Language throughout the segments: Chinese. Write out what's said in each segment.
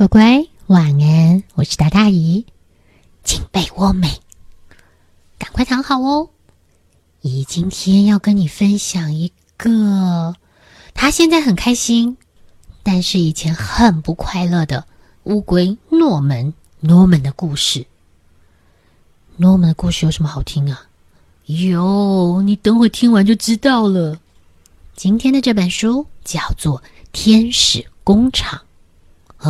乖乖，晚安！我是大大姨，进被窝没？赶快躺好哦。姨今天要跟你分享一个，他现在很开心，但是以前很不快乐的乌龟诺门。诺门的故事。诺门的故事有什么好听啊？有，你等会听完就知道了。今天的这本书叫做《天使工厂》。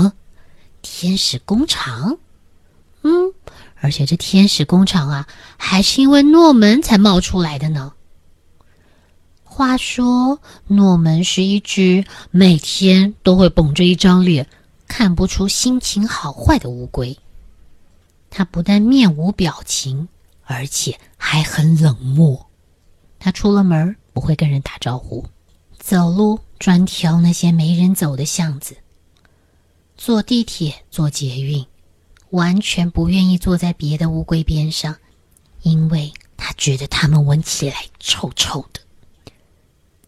啊，天使工厂？嗯，而且这天使工厂啊，还是因为诺门才冒出来的呢。话说，诺门是一只每天都会绷着一张脸。看不出心情好坏的乌龟，它不但面无表情，而且还很冷漠。它出了门不会跟人打招呼，走路专挑那些没人走的巷子。坐地铁、坐捷运，完全不愿意坐在别的乌龟边上，因为他觉得它们闻起来臭臭的。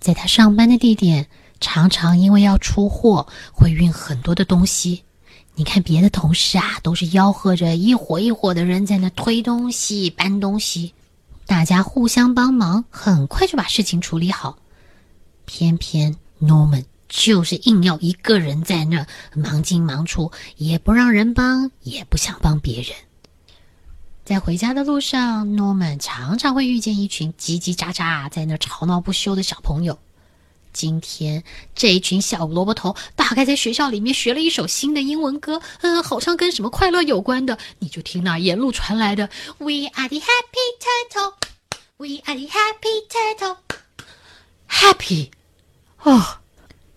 在他上班的地点。常常因为要出货，会运很多的东西。你看别的同事啊，都是吆喝着一伙一伙的人在那推东西、搬东西，大家互相帮忙，很快就把事情处理好。偏偏 Norman 就是硬要一个人在那忙进忙出，也不让人帮，也不想帮别人。在回家的路上，Norman 常常会遇见一群叽叽喳喳在那吵闹不休的小朋友。今天这一群小萝卜头大概在学校里面学了一首新的英文歌，嗯，好像跟什么快乐有关的。你就听那沿路传来的 “We are the happy turtle, we are the happy turtle, happy”。哦，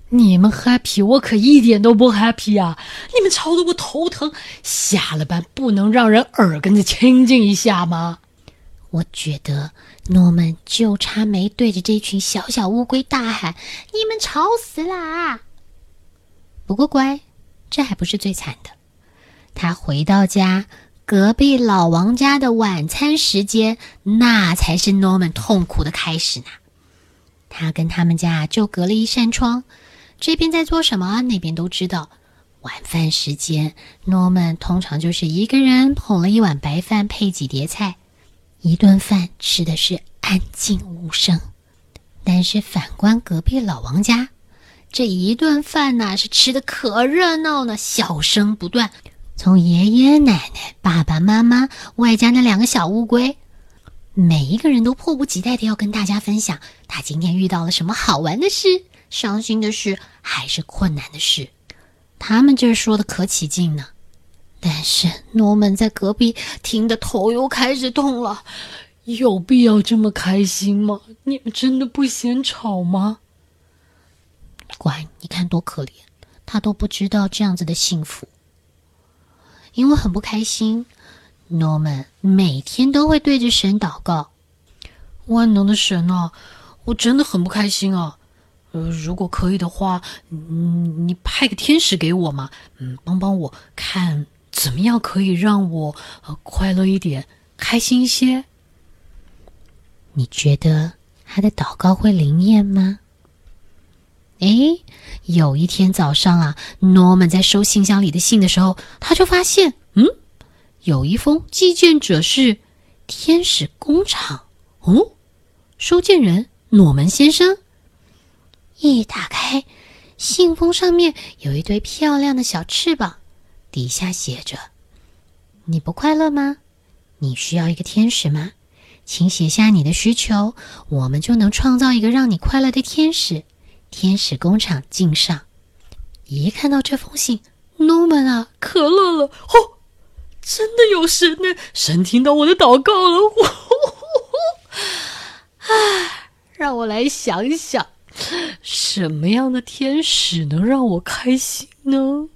你们 happy，我可一点都不 happy 啊！你们吵得我头疼。下了班不能让人耳根子清净一下吗？我觉得诺曼就差没对着这群小小乌龟大喊：“你们吵死啦！”不过乖，这还不是最惨的。他回到家，隔壁老王家的晚餐时间，那才是诺曼痛苦的开始呢。他跟他们家就隔了一扇窗，这边在做什么，那边都知道。晚饭时间，诺曼通常就是一个人捧了一碗白饭，配几碟菜。一顿饭吃的是安静无声，但是反观隔壁老王家，这一顿饭呐是吃的可热闹了，笑声不断。从爷爷奶奶、爸爸妈妈，外加那两个小乌龟，每一个人都迫不及待的要跟大家分享他今天遇到了什么好玩的事、伤心的事，还是困难的事。他们这说的可起劲呢。但是诺曼在隔壁听得头又开始痛了，有必要这么开心吗？你们真的不嫌吵吗？乖，你看多可怜，他都不知道这样子的幸福。因为很不开心，诺曼每天都会对着神祷告：“万能的神啊，我真的很不开心啊！呃，如果可以的话，嗯，你派个天使给我嘛，嗯，帮帮我看。”怎么样可以让我呃快乐一点、开心一些？你觉得他的祷告会灵验吗？哎，有一天早上啊，Norman 在收信箱里的信的时候，他就发现，嗯，有一封寄件者是天使工厂哦，收件人诺门先生。一打开信封，上面有一对漂亮的小翅膀。底下写着：“你不快乐吗？你需要一个天使吗？请写下你的需求，我们就能创造一个让你快乐的天使。天使工厂敬上。”一看到这封信，Norman 啊，可乐了！哦，真的有神呢！神听到我的祷告了！唉，让我来想一想，什么样的天使能让我开心呢？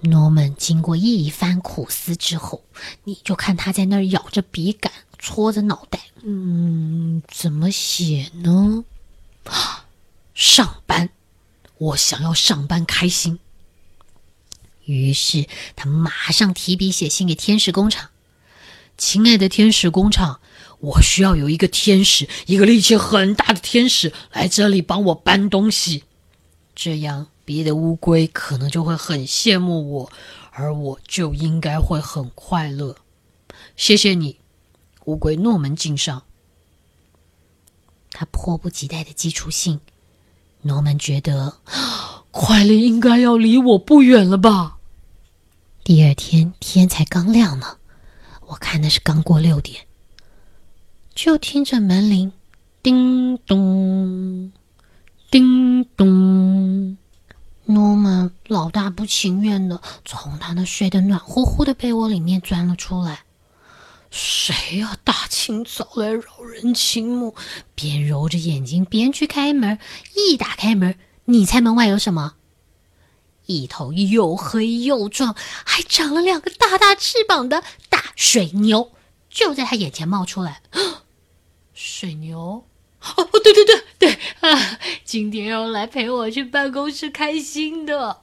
诺曼经过一番苦思之后，你就看他在那儿咬着笔杆，搓着脑袋。嗯，怎么写呢？上班，我想要上班开心。于是他马上提笔写信给天使工厂：“亲爱的天使工厂，我需要有一个天使，一个力气很大的天使来这里帮我搬东西，这样别的乌龟可能就会很羡慕我，而我就应该会很快乐。谢谢你，乌龟诺门敬上。他迫不及待的寄出信。诺门觉得快乐应该要离我不远了吧？第二天天才刚亮呢，我看的是刚过六点，就听着门铃叮咚叮咚。诺曼老大不情愿的从他那睡得暖乎乎的被窝里面钻了出来。谁呀？大清早来扰人清梦，边揉着眼睛边去开门。一打开门，你猜门外有什么？一头又黑又壮，还长了两个大大翅膀的大水牛，就在他眼前冒出来。水牛？哦，对对对对啊！今天要来陪我去办公室开心的。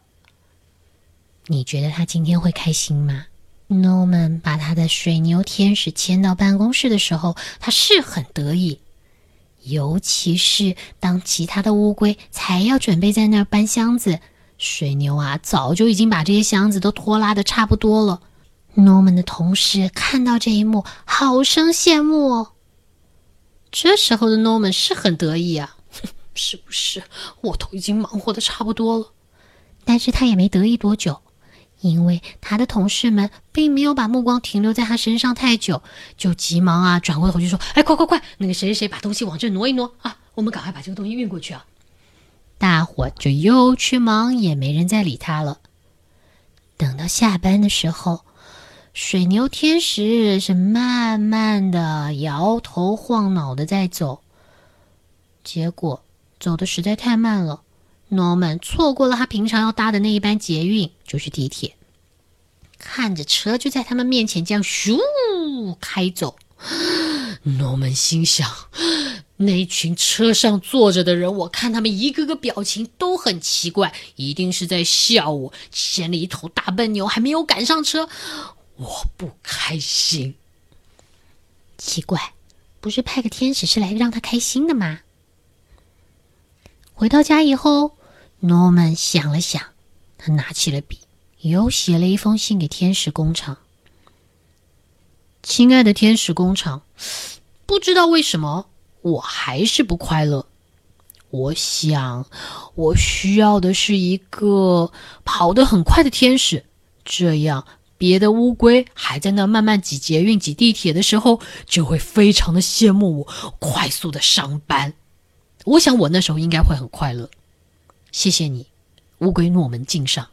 你觉得他今天会开心吗？Norman 把他的水牛天使牵到办公室的时候，他是很得意。尤其是当其他的乌龟才要准备在那儿搬箱子，水牛啊早就已经把这些箱子都拖拉的差不多了。Norman 的同事看到这一幕，好生羡慕哦。这时候的 Norman 是很得意啊，是不是？我都已经忙活的差不多了，但是他也没得意多久。因为他的同事们并没有把目光停留在他身上太久，就急忙啊转过头去说：“哎，快快快，那个谁谁谁把东西往这挪一挪啊，我们赶快把这个东西运过去啊！”大伙就又去忙，也没人再理他了。等到下班的时候，水牛天使是慢慢的摇头晃脑的在走，结果走的实在太慢了。Norman 错过了他平常要搭的那一班捷运，就是地铁。看着车就在他们面前这样咻开走，Norman 心想：那群车上坐着的人，我看他们一个个表情都很奇怪，一定是在笑我牵了一头大笨牛还没有赶上车，我不开心。奇怪，不是派个天使是来让他开心的吗？回到家以后。诺曼想了想，他拿起了笔，又写了一封信给天使工厂。亲爱的天使工厂，不知道为什么我还是不快乐。我想，我需要的是一个跑得很快的天使，这样别的乌龟还在那慢慢挤捷运、挤地铁的时候，就会非常的羡慕我快速的上班。我想，我那时候应该会很快乐。谢谢你，乌龟诺门敬上。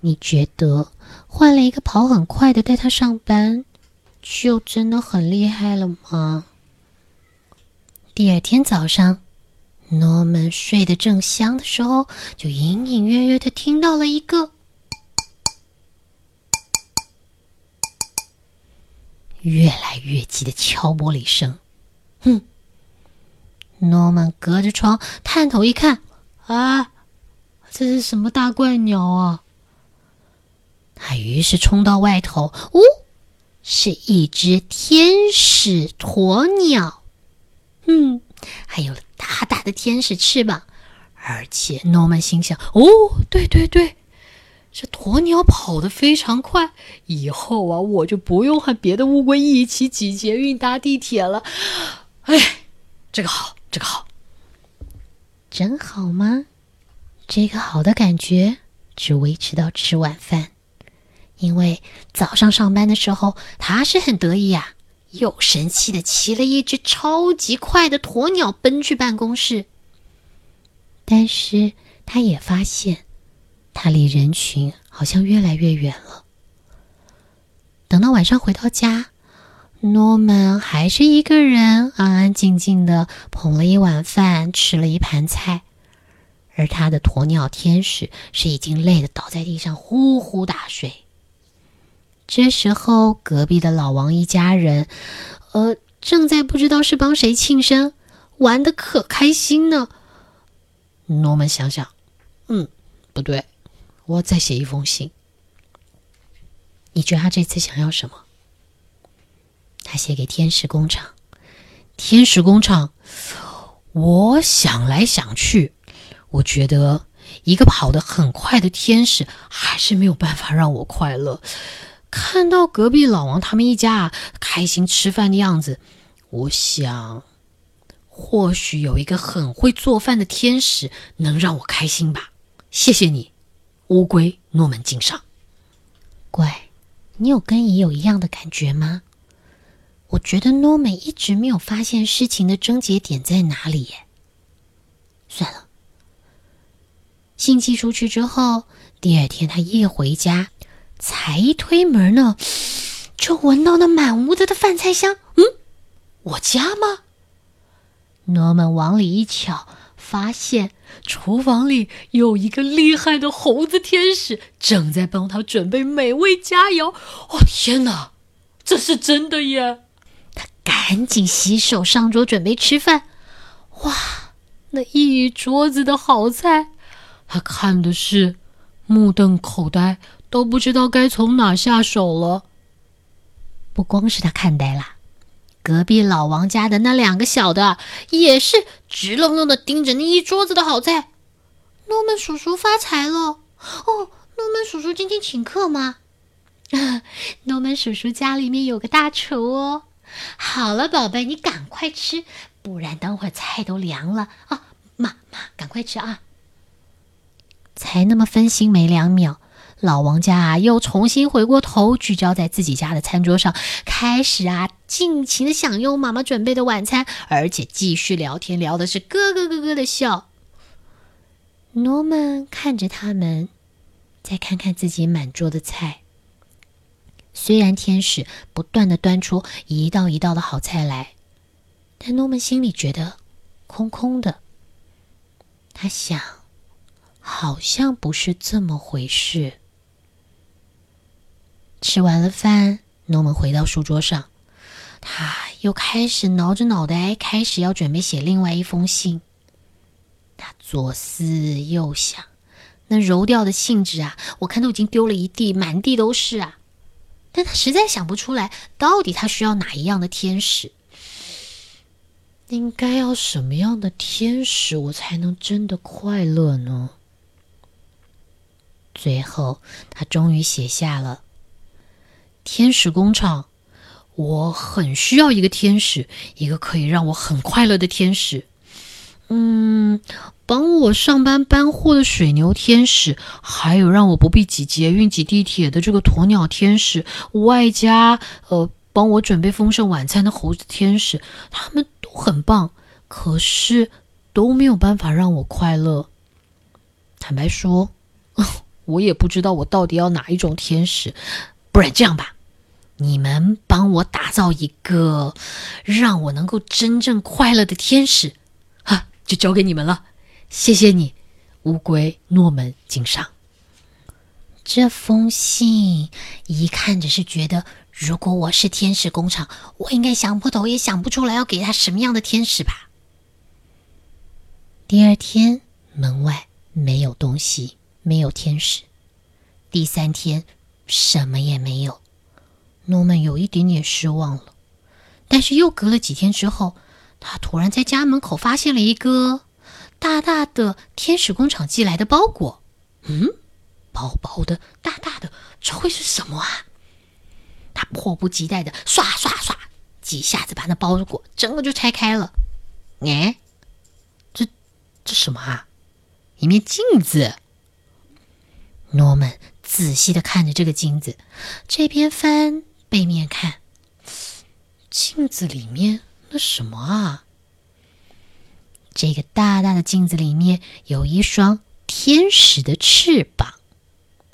你觉得换了一个跑很快的带他上班，就真的很厉害了吗？第二天早上，诺门睡得正香的时候，就隐隐约约的听到了一个越来越急的敲玻璃声。哼！诺曼隔着窗探头一看，啊，这是什么大怪鸟啊？他于是冲到外头，呜，是一只天使鸵鸟，嗯，还有大大的天使翅膀，而且诺曼心想：哦，对对对，这鸵鸟跑得非常快，以后啊，我就不用和别的乌龟一起挤捷运搭地铁了。哎，这个好。这个好，真好吗？这个好的感觉只维持到吃晚饭，因为早上上班的时候他是很得意呀，又神气的骑了一只超级快的鸵鸟奔去办公室。但是他也发现，他离人群好像越来越远了。等到晚上回到家。诺曼还是一个人，安安静静的捧了一碗饭，吃了一盘菜，而他的鸵鸟天使是已经累得倒在地上呼呼大睡。这时候，隔壁的老王一家人，呃，正在不知道是帮谁庆生，玩的可开心呢。诺曼想想，嗯，不对，我再写一封信。你觉得他这次想要什么？他写给天使工厂，天使工厂，我想来想去，我觉得一个跑得很快的天使还是没有办法让我快乐。看到隔壁老王他们一家开心吃饭的样子，我想，或许有一个很会做饭的天使能让我开心吧。谢谢你，乌龟诺门敬上。乖，你有跟姨有一样的感觉吗？我觉得诺门一直没有发现事情的症结点在哪里耶。算了，信寄出去之后，第二天他一回家，才一推门呢，就闻到那满屋子的饭菜香。嗯，我家吗？诺门往里一瞧，发现厨房里有一个厉害的猴子天使，正在帮他准备美味佳肴。哦，天哪，这是真的耶！他赶紧洗手上桌准备吃饭。哇，那一桌子的好菜，他看的是目瞪口呆，都不知道该从哪下手了。不光是他看呆了，隔壁老王家的那两个小的也是直愣愣的盯着那一桌子的好菜。诺曼叔叔发财了哦！诺曼叔叔今天请客吗？诺曼叔叔家里面有个大厨哦。好了，宝贝，你赶快吃，不然等会儿菜都凉了啊！妈妈，赶快吃啊！才那么分心没两秒，老王家啊又重新回过头，聚焦在自己家的餐桌上，开始啊尽情的享用妈妈准备的晚餐，而且继续聊天，聊的是咯咯咯咯的笑。诺曼看着他们，再看看自己满桌的菜。虽然天使不断的端出一道一道的好菜来，但诺曼心里觉得空空的。他想，好像不是这么回事。吃完了饭，诺曼回到书桌上，他又开始挠着脑袋，开始要准备写另外一封信。他左思右想，那揉掉的信纸啊，我看都已经丢了一地，满地都是啊。但他实在想不出来，到底他需要哪一样的天使？应该要什么样的天使，我才能真的快乐呢？最后，他终于写下了“天使工厂”。我很需要一个天使，一个可以让我很快乐的天使。嗯。帮我上班搬货的水牛天使，还有让我不必挤捷运、挤地铁的这个鸵鸟天使，外加呃帮我准备丰盛晚餐的猴子天使，他们都很棒，可是都没有办法让我快乐。坦白说，我也不知道我到底要哪一种天使。不然这样吧，你们帮我打造一个让我能够真正快乐的天使，哈，就交给你们了。谢谢你，乌龟诺门敬上。这封信一看着是觉得，如果我是天使工厂，我应该想破头也想不出来要给他什么样的天使吧。第二天门外没有东西，没有天使。第三天什么也没有，诺曼有一点点失望了。但是又隔了几天之后，他突然在家门口发现了一个。大大的天使工厂寄来的包裹，嗯，薄薄的，大大的，这会是什么啊？他迫不及待的刷刷刷几下子把那包裹整个就拆开了。哎，这这什么啊？一面镜子。诺曼仔细的看着这个镜子，这边翻，背面看，镜子里面那什么啊？这个大大的镜子里面有一双天使的翅膀，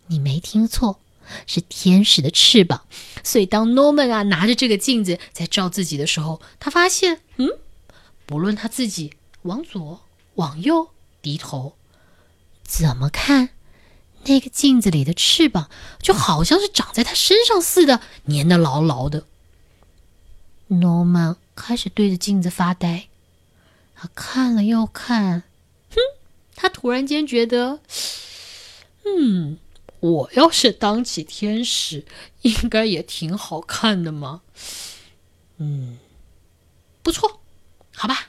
你没听错，是天使的翅膀。所以当 Norman 啊拿着这个镜子在照自己的时候，他发现，嗯，不论他自己往左、往右低头，怎么看，那个镜子里的翅膀就好像是长在他身上似的，粘得牢牢的。诺曼开始对着镜子发呆。他看了又看，哼！他突然间觉得，嗯，我要是当起天使，应该也挺好看的嘛。嗯，不错，好吧，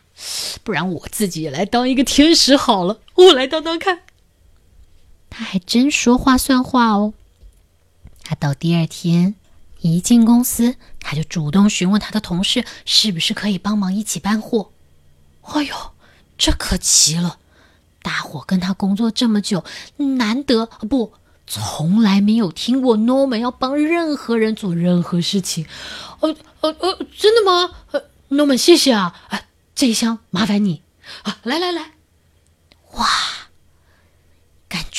不然我自己也来当一个天使好了，我来当当看。他还真说话算话哦。他到第二天一进公司，他就主动询问他的同事是不是可以帮忙一起搬货。哎呦，这可奇了！大伙跟他工作这么久，难得不从来没有听过 Norman 要帮任何人做任何事情。呃呃呃，真的吗？呃，Norman，谢谢啊！啊，这一箱麻烦你啊！来来来，哇！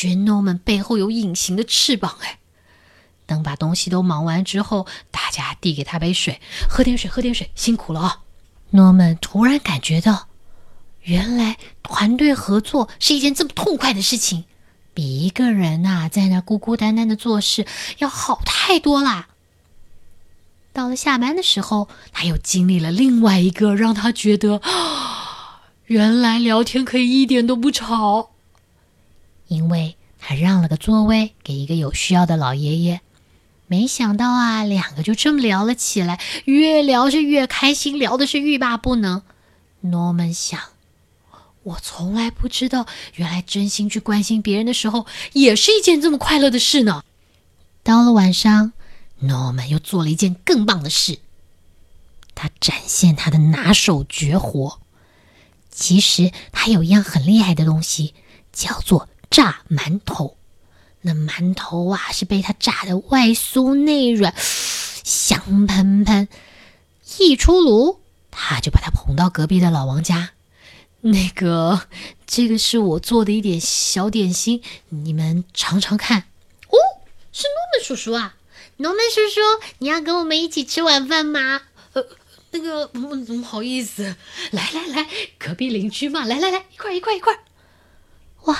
觉 Norman 背后有隐形的翅膀哎！等把东西都忙完之后，大家递给他杯水，喝点水，喝点水，辛苦了啊！Norman 突然感觉到，原来团队合作是一件这么痛快的事情，比一个人呐在那孤孤单单的做事要好太多啦。到了下班的时候，他又经历了另外一个让他觉得，原来聊天可以一点都不吵。因为他让了个座位给一个有需要的老爷爷，没想到啊，两个就这么聊了起来，越聊是越开心，聊的是欲罢不能。诺曼想，我从来不知道，原来真心去关心别人的时候，也是一件这么快乐的事呢。到了晚上，诺曼又做了一件更棒的事，他展现他的拿手绝活。其实他有一样很厉害的东西，叫做。炸馒头，那馒头啊是被他炸的外酥内软，香喷喷。一出炉，他就把它捧到隔壁的老王家。那个，这个是我做的一点小点心，你们尝尝看。哦，是诺曼叔叔啊！诺曼叔叔，你要跟我们一起吃晚饭吗？呃，那个，不好意思。来来来，隔壁邻居嘛，来来来，一块一块一块。哇！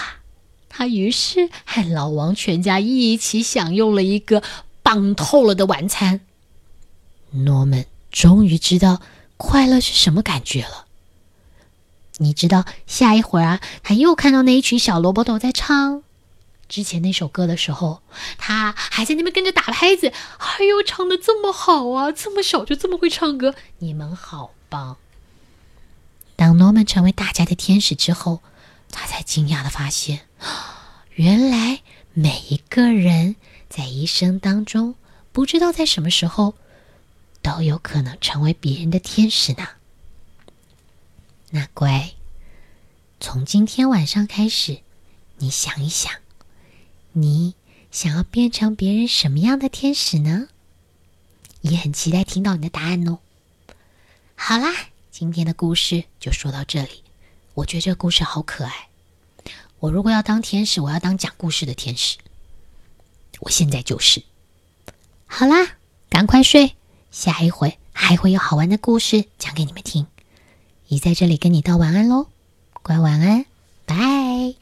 他于是和老王全家一起享用了一个棒透了的晚餐。诺曼终于知道快乐是什么感觉了。你知道，下一会儿啊，他又看到那一群小萝卜头在唱之前那首歌的时候，他还在那边跟着打拍子。哎呦，唱的这么好啊！这么小就这么会唱歌，你们好棒！当诺曼成为大家的天使之后。他才惊讶的发现，原来每一个人在一生当中，不知道在什么时候，都有可能成为别人的天使呢。那乖，从今天晚上开始，你想一想，你想要变成别人什么样的天使呢？也很期待听到你的答案哦。好啦，今天的故事就说到这里。我觉得这个故事好可爱。我如果要当天使，我要当讲故事的天使。我现在就是。好啦，赶快睡，下一回还会有好玩的故事讲给你们听。姨在这里跟你道晚安喽，乖晚安，拜。